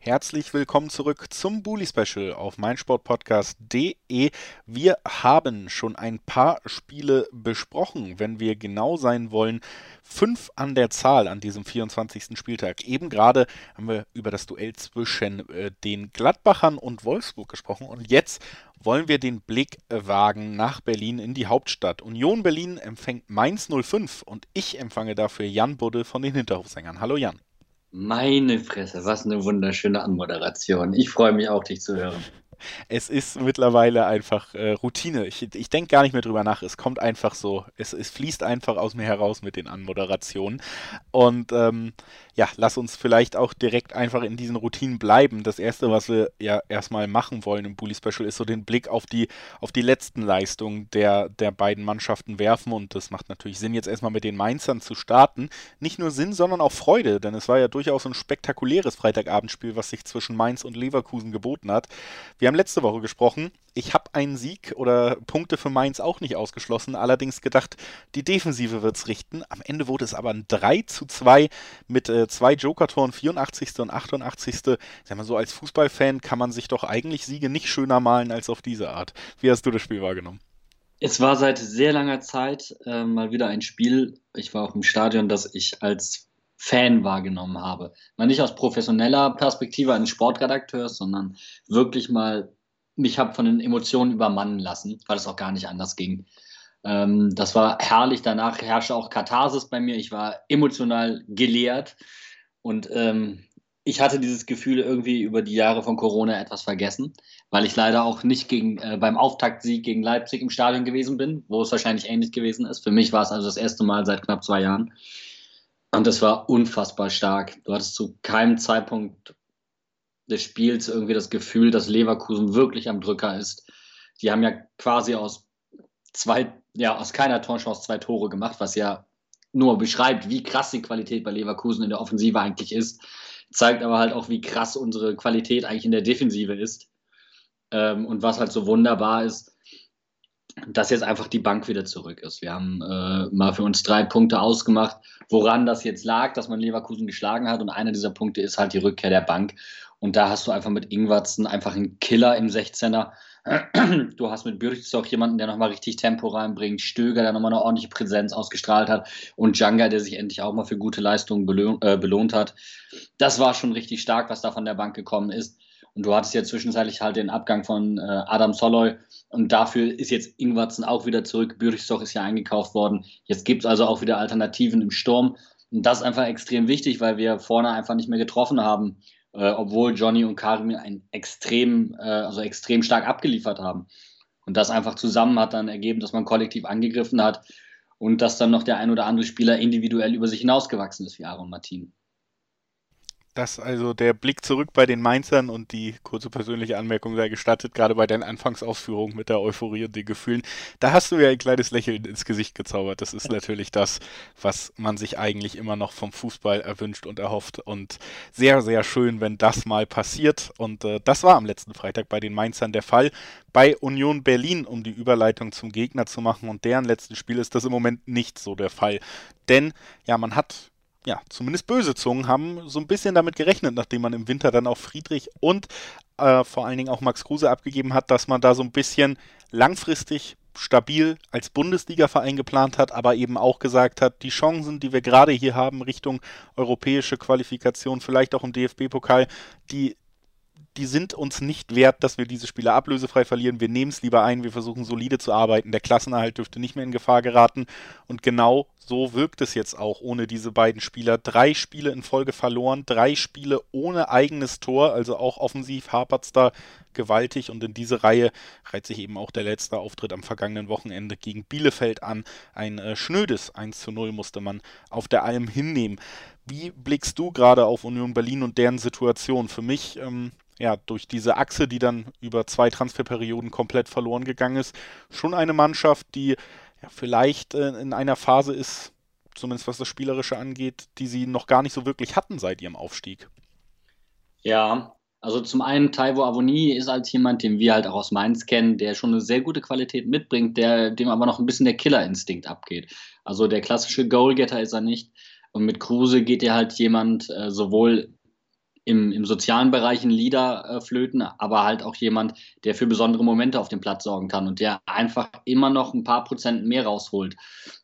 Herzlich willkommen zurück zum Bully Special auf meinsportpodcast.de. Wir haben schon ein paar Spiele besprochen, wenn wir genau sein wollen. Fünf an der Zahl an diesem 24. Spieltag. Eben gerade haben wir über das Duell zwischen äh, den Gladbachern und Wolfsburg gesprochen und jetzt wollen wir den Blick wagen nach Berlin in die Hauptstadt. Union Berlin empfängt Mainz 05 und ich empfange dafür Jan Budde von den Hinterhofsängern. Hallo Jan. Meine Fresse, was eine wunderschöne Anmoderation. Ich freue mich auch, dich zu hören. Es ist mittlerweile einfach äh, Routine. Ich, ich denke gar nicht mehr drüber nach. Es kommt einfach so. Es, es fließt einfach aus mir heraus mit den Anmoderationen. Und ähm, ja, lass uns vielleicht auch direkt einfach in diesen Routinen bleiben. Das erste, was wir ja erstmal machen wollen im Bully Special, ist so den Blick auf die, auf die letzten Leistungen der, der beiden Mannschaften werfen. Und das macht natürlich Sinn, jetzt erstmal mit den Mainzern zu starten. Nicht nur Sinn, sondern auch Freude, denn es war ja durchaus ein spektakuläres Freitagabendspiel, was sich zwischen Mainz und Leverkusen geboten hat. Wir haben letzte Woche gesprochen. Ich habe einen Sieg oder Punkte für Mainz auch nicht ausgeschlossen, allerdings gedacht, die Defensive wird es richten. Am Ende wurde es aber ein 3 zu 2 mit äh, zwei Joker-Toren, 84. und 88. Sag mal so, als Fußballfan kann man sich doch eigentlich Siege nicht schöner malen als auf diese Art. Wie hast du das Spiel wahrgenommen? Es war seit sehr langer Zeit äh, mal wieder ein Spiel. Ich war auch im Stadion, das ich als Fan wahrgenommen habe. Mal nicht aus professioneller Perspektive eines Sportredakteurs, sondern wirklich mal mich habe von den Emotionen übermannen lassen, weil es auch gar nicht anders ging. Ähm, das war herrlich. Danach herrschte auch Katharsis bei mir. Ich war emotional geleert. Und ähm, ich hatte dieses Gefühl irgendwie über die Jahre von Corona etwas vergessen, weil ich leider auch nicht gegen, äh, beim Auftaktsieg gegen Leipzig im Stadion gewesen bin, wo es wahrscheinlich ähnlich gewesen ist. Für mich war es also das erste Mal seit knapp zwei Jahren. Und das war unfassbar stark. Du hattest zu keinem Zeitpunkt des Spiels irgendwie das Gefühl, dass Leverkusen wirklich am Drücker ist. Die haben ja quasi aus zwei, ja, aus keiner Torchance zwei Tore gemacht, was ja nur beschreibt, wie krass die Qualität bei Leverkusen in der Offensive eigentlich ist, zeigt aber halt auch, wie krass unsere Qualität eigentlich in der Defensive ist. Ähm, und was halt so wunderbar ist, dass jetzt einfach die Bank wieder zurück ist. Wir haben äh, mal für uns drei Punkte ausgemacht, woran das jetzt lag, dass man Leverkusen geschlagen hat. Und einer dieser Punkte ist halt die Rückkehr der Bank. Und da hast du einfach mit Ingwatzen einfach einen Killer im 16er. Du hast mit Bürchstock jemanden, der nochmal richtig Tempo reinbringt, Stöger, der nochmal eine ordentliche Präsenz ausgestrahlt hat und Djanga, der sich endlich auch mal für gute Leistungen belohnt, äh, belohnt hat. Das war schon richtig stark, was da von der Bank gekommen ist. Und du hattest ja zwischenzeitlich halt den Abgang von äh, Adam Soloy und dafür ist jetzt Ingwatzen auch wieder zurück. Bürchstock ist ja eingekauft worden. Jetzt gibt es also auch wieder Alternativen im Sturm. Und das ist einfach extrem wichtig, weil wir vorne einfach nicht mehr getroffen haben äh, obwohl Johnny und Karim ein extrem, äh, also extrem stark abgeliefert haben. Und das einfach zusammen hat dann ergeben, dass man kollektiv angegriffen hat und dass dann noch der ein oder andere Spieler individuell über sich hinausgewachsen ist, wie Aaron Martin. Das also der Blick zurück bei den Mainzern und die kurze persönliche Anmerkung sei gestattet, gerade bei deinen Anfangsausführungen mit der Euphorie und den Gefühlen. Da hast du ja ein kleines Lächeln ins Gesicht gezaubert. Das ist natürlich das, was man sich eigentlich immer noch vom Fußball erwünscht und erhofft. Und sehr, sehr schön, wenn das mal passiert. Und äh, das war am letzten Freitag bei den Mainzern der Fall. Bei Union Berlin, um die Überleitung zum Gegner zu machen und deren letzten Spiel, ist das im Moment nicht so der Fall. Denn ja, man hat ja, zumindest böse Zungen haben so ein bisschen damit gerechnet, nachdem man im Winter dann auch Friedrich und äh, vor allen Dingen auch Max Kruse abgegeben hat, dass man da so ein bisschen langfristig stabil als Bundesliga-Verein geplant hat, aber eben auch gesagt hat, die Chancen, die wir gerade hier haben Richtung europäische Qualifikation, vielleicht auch im DFB-Pokal, die die sind uns nicht wert, dass wir diese Spieler ablösefrei verlieren. Wir nehmen es lieber ein, wir versuchen solide zu arbeiten. Der Klassenerhalt dürfte nicht mehr in Gefahr geraten. Und genau so wirkt es jetzt auch ohne diese beiden Spieler. Drei Spiele in Folge verloren, drei Spiele ohne eigenes Tor, also auch offensiv hapert es da gewaltig. Und in diese Reihe reiht sich eben auch der letzte Auftritt am vergangenen Wochenende gegen Bielefeld an. Ein äh, schnödes 1 zu 0 musste man auf der Alm hinnehmen. Wie blickst du gerade auf Union Berlin und deren Situation? Für mich ähm, ja, durch diese Achse, die dann über zwei Transferperioden komplett verloren gegangen ist, schon eine Mannschaft, die ja, vielleicht äh, in einer Phase ist, zumindest was das Spielerische angeht, die sie noch gar nicht so wirklich hatten seit ihrem Aufstieg. Ja, Also zum einen Taiwo Avoni ist als jemand, den wir halt auch aus Mainz kennen, der schon eine sehr gute Qualität mitbringt, der, dem aber noch ein bisschen der Killerinstinkt abgeht. Also der klassische Goalgetter ist er nicht. Und mit Kruse geht er halt jemand äh, sowohl im, im sozialen Bereich ein Leader äh, flöten, aber halt auch jemand, der für besondere Momente auf dem Platz sorgen kann und der einfach immer noch ein paar Prozent mehr rausholt,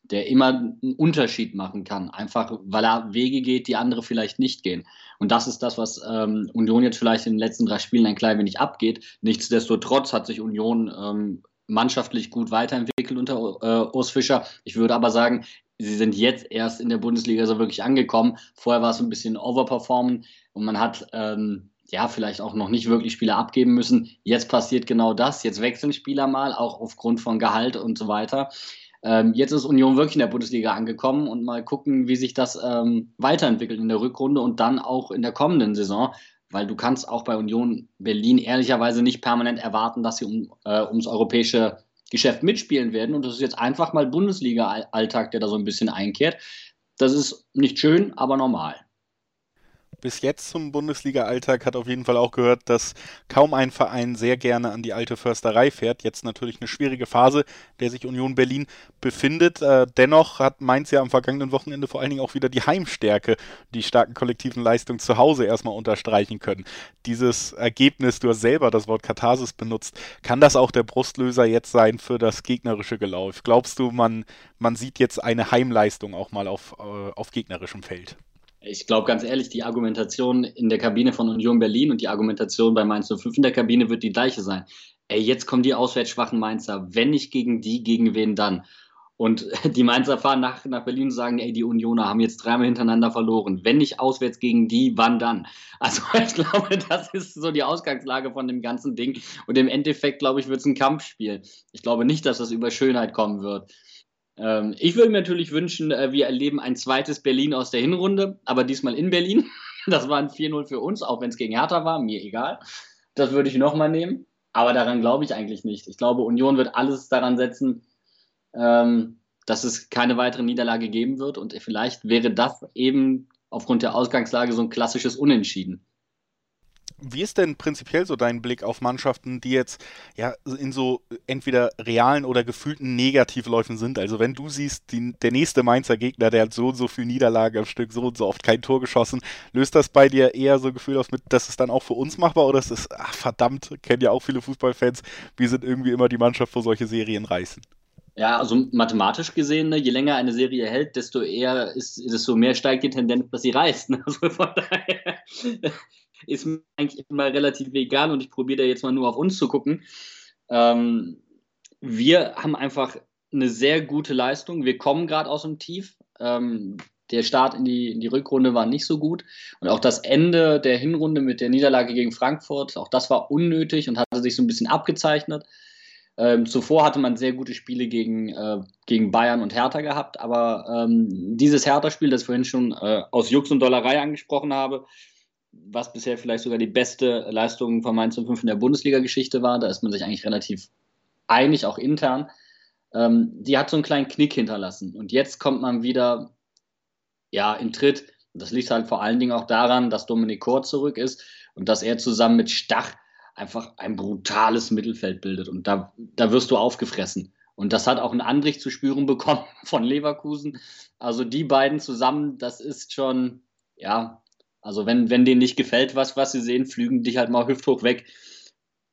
der immer einen Unterschied machen kann, einfach weil er Wege geht, die andere vielleicht nicht gehen. Und das ist das, was ähm, Union jetzt vielleicht in den letzten drei Spielen ein klein wenig abgeht. Nichtsdestotrotz hat sich Union ähm, mannschaftlich gut weiterentwickelt unter äh, Urs Fischer. Ich würde aber sagen, sie sind jetzt erst in der Bundesliga so wirklich angekommen. Vorher war es ein bisschen overperformen und man hat ähm, ja vielleicht auch noch nicht wirklich Spieler abgeben müssen. Jetzt passiert genau das. Jetzt wechseln Spieler mal, auch aufgrund von Gehalt und so weiter. Ähm, jetzt ist Union wirklich in der Bundesliga angekommen und mal gucken, wie sich das ähm, weiterentwickelt in der Rückrunde und dann auch in der kommenden Saison. Weil du kannst auch bei Union Berlin ehrlicherweise nicht permanent erwarten, dass sie um, äh, ums europäische Geschäft mitspielen werden. Und das ist jetzt einfach mal Bundesliga-Alltag, der da so ein bisschen einkehrt. Das ist nicht schön, aber normal bis jetzt zum Bundesliga-Alltag hat auf jeden Fall auch gehört, dass kaum ein Verein sehr gerne an die alte Försterei fährt. Jetzt natürlich eine schwierige Phase, der sich Union Berlin befindet. Äh, dennoch hat Mainz ja am vergangenen Wochenende vor allen Dingen auch wieder die Heimstärke, die starken kollektiven Leistungen zu Hause erstmal unterstreichen können. Dieses Ergebnis, du hast selber das Wort Katharsis benutzt, kann das auch der Brustlöser jetzt sein für das gegnerische Gelauf? Glaubst du, man, man sieht jetzt eine Heimleistung auch mal auf, äh, auf gegnerischem Feld? Ich glaube ganz ehrlich, die Argumentation in der Kabine von Union Berlin und die Argumentation bei Mainz 05 in der Kabine wird die gleiche sein. Ey, jetzt kommen die auswärts schwachen Mainzer. Wenn nicht gegen die, gegen wen dann? Und die Mainzer fahren nach, nach Berlin und sagen, ey, die Unioner haben jetzt dreimal hintereinander verloren. Wenn nicht auswärts gegen die, wann dann? Also ich glaube, das ist so die Ausgangslage von dem ganzen Ding. Und im Endeffekt, glaube ich, wird es ein Kampfspiel. Ich glaube nicht, dass das über Schönheit kommen wird. Ähm, ich würde mir natürlich wünschen, äh, wir erleben ein zweites Berlin aus der Hinrunde, aber diesmal in Berlin. Das war ein 4-0 für uns, auch wenn es gegen Hertha war, mir egal. Das würde ich nochmal nehmen. Aber daran glaube ich eigentlich nicht. Ich glaube, Union wird alles daran setzen, ähm, dass es keine weitere Niederlage geben wird. Und vielleicht wäre das eben aufgrund der Ausgangslage so ein klassisches Unentschieden. Wie ist denn prinzipiell so dein Blick auf Mannschaften, die jetzt ja in so entweder realen oder gefühlten Negativläufen sind? Also wenn du siehst, die, der nächste Mainzer Gegner, der hat so und so viel Niederlage am Stück, so und so oft kein Tor geschossen, löst das bei dir eher so ein Gefühl aus mit, dass es dann auch für uns machbar oder ist es, ach verdammt, kennen ja auch viele Fußballfans, wir sind irgendwie immer die Mannschaft, wo solche Serien reißen? Ja, also mathematisch gesehen, ne, je länger eine Serie hält, desto eher ist, desto mehr steigt die Tendenz, dass sie reißt. Ne? Also von daher ist mir eigentlich immer relativ egal und ich probiere da jetzt mal nur auf uns zu gucken. Ähm, wir haben einfach eine sehr gute Leistung. Wir kommen gerade aus dem Tief. Ähm, der Start in die, in die Rückrunde war nicht so gut. Und auch das Ende der Hinrunde mit der Niederlage gegen Frankfurt, auch das war unnötig und hatte sich so ein bisschen abgezeichnet. Ähm, zuvor hatte man sehr gute Spiele gegen, äh, gegen Bayern und Hertha gehabt, aber ähm, dieses Hertha-Spiel, das ich vorhin schon äh, aus Jux und Dollerei angesprochen habe, was bisher vielleicht sogar die beste Leistung von Mainz 05 in der Bundesliga-Geschichte war. Da ist man sich eigentlich relativ einig, auch intern. Ähm, die hat so einen kleinen Knick hinterlassen. Und jetzt kommt man wieder ja, in Tritt. Das liegt halt vor allen Dingen auch daran, dass Dominik Kor zurück ist und dass er zusammen mit Stach einfach ein brutales Mittelfeld bildet. Und da, da wirst du aufgefressen. Und das hat auch ein Andrich zu spüren bekommen von Leverkusen. Also die beiden zusammen, das ist schon, ja, also wenn, wenn denen nicht gefällt, was, was sie sehen, flügen dich halt mal hüfthoch weg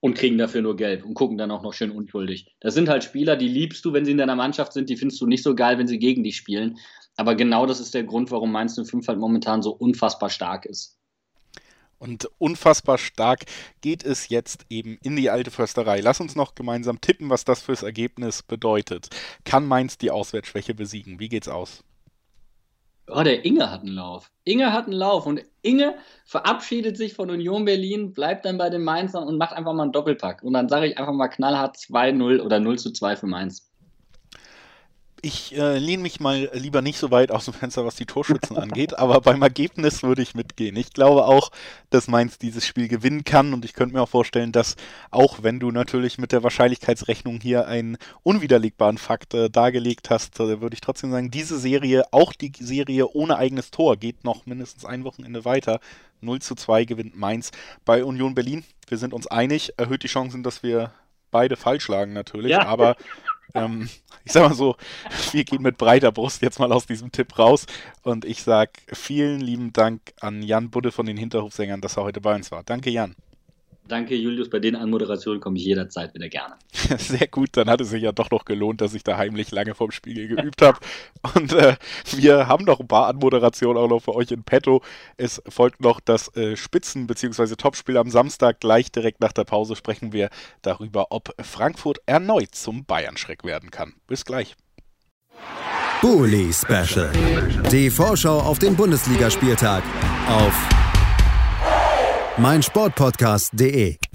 und kriegen dafür nur Gelb und gucken dann auch noch schön unschuldig. Das sind halt Spieler, die liebst du, wenn sie in deiner Mannschaft sind, die findest du nicht so geil, wenn sie gegen dich spielen. Aber genau das ist der Grund, warum Mainz 05 halt momentan so unfassbar stark ist. Und unfassbar stark geht es jetzt eben in die alte Försterei. Lass uns noch gemeinsam tippen, was das fürs Ergebnis bedeutet. Kann Mainz die Auswärtsschwäche besiegen? Wie geht's aus? Oh, der Inge hat einen Lauf. Inge hat einen Lauf und Inge verabschiedet sich von Union Berlin, bleibt dann bei den Mainzern und macht einfach mal einen Doppelpack. Und dann sage ich einfach mal knallhart 2-0 oder 0 zu 2 für Mainz. Ich äh, lehne mich mal lieber nicht so weit aus dem Fenster, was die Torschützen angeht, aber beim Ergebnis würde ich mitgehen. Ich glaube auch, dass Mainz dieses Spiel gewinnen kann und ich könnte mir auch vorstellen, dass auch wenn du natürlich mit der Wahrscheinlichkeitsrechnung hier einen unwiderlegbaren Fakt äh, dargelegt hast, äh, würde ich trotzdem sagen, diese Serie, auch die Serie ohne eigenes Tor, geht noch mindestens ein Wochenende weiter. 0 zu 2 gewinnt Mainz bei Union Berlin. Wir sind uns einig, erhöht die Chancen, dass wir beide falsch lagen natürlich, ja. aber ähm, ich sag mal so, wir gehen mit breiter Brust jetzt mal aus diesem Tipp raus und ich sag vielen lieben Dank an Jan Budde von den Hinterhofsängern, dass er heute bei uns war. Danke, Jan. Danke, Julius. Bei den Anmoderationen komme ich jederzeit wieder gerne. Sehr gut, dann hat es sich ja doch noch gelohnt, dass ich da heimlich lange vorm Spiegel geübt habe. Und äh, wir haben noch ein paar Anmoderationen auch noch für euch in petto. Es folgt noch das äh, Spitzen- bzw. Topspiel am Samstag. Gleich direkt nach der Pause sprechen wir darüber, ob Frankfurt erneut zum Bayern-Schreck werden kann. Bis gleich. Bully Special. Die Vorschau auf den Bundesligaspieltag auf meinsportpodcast.de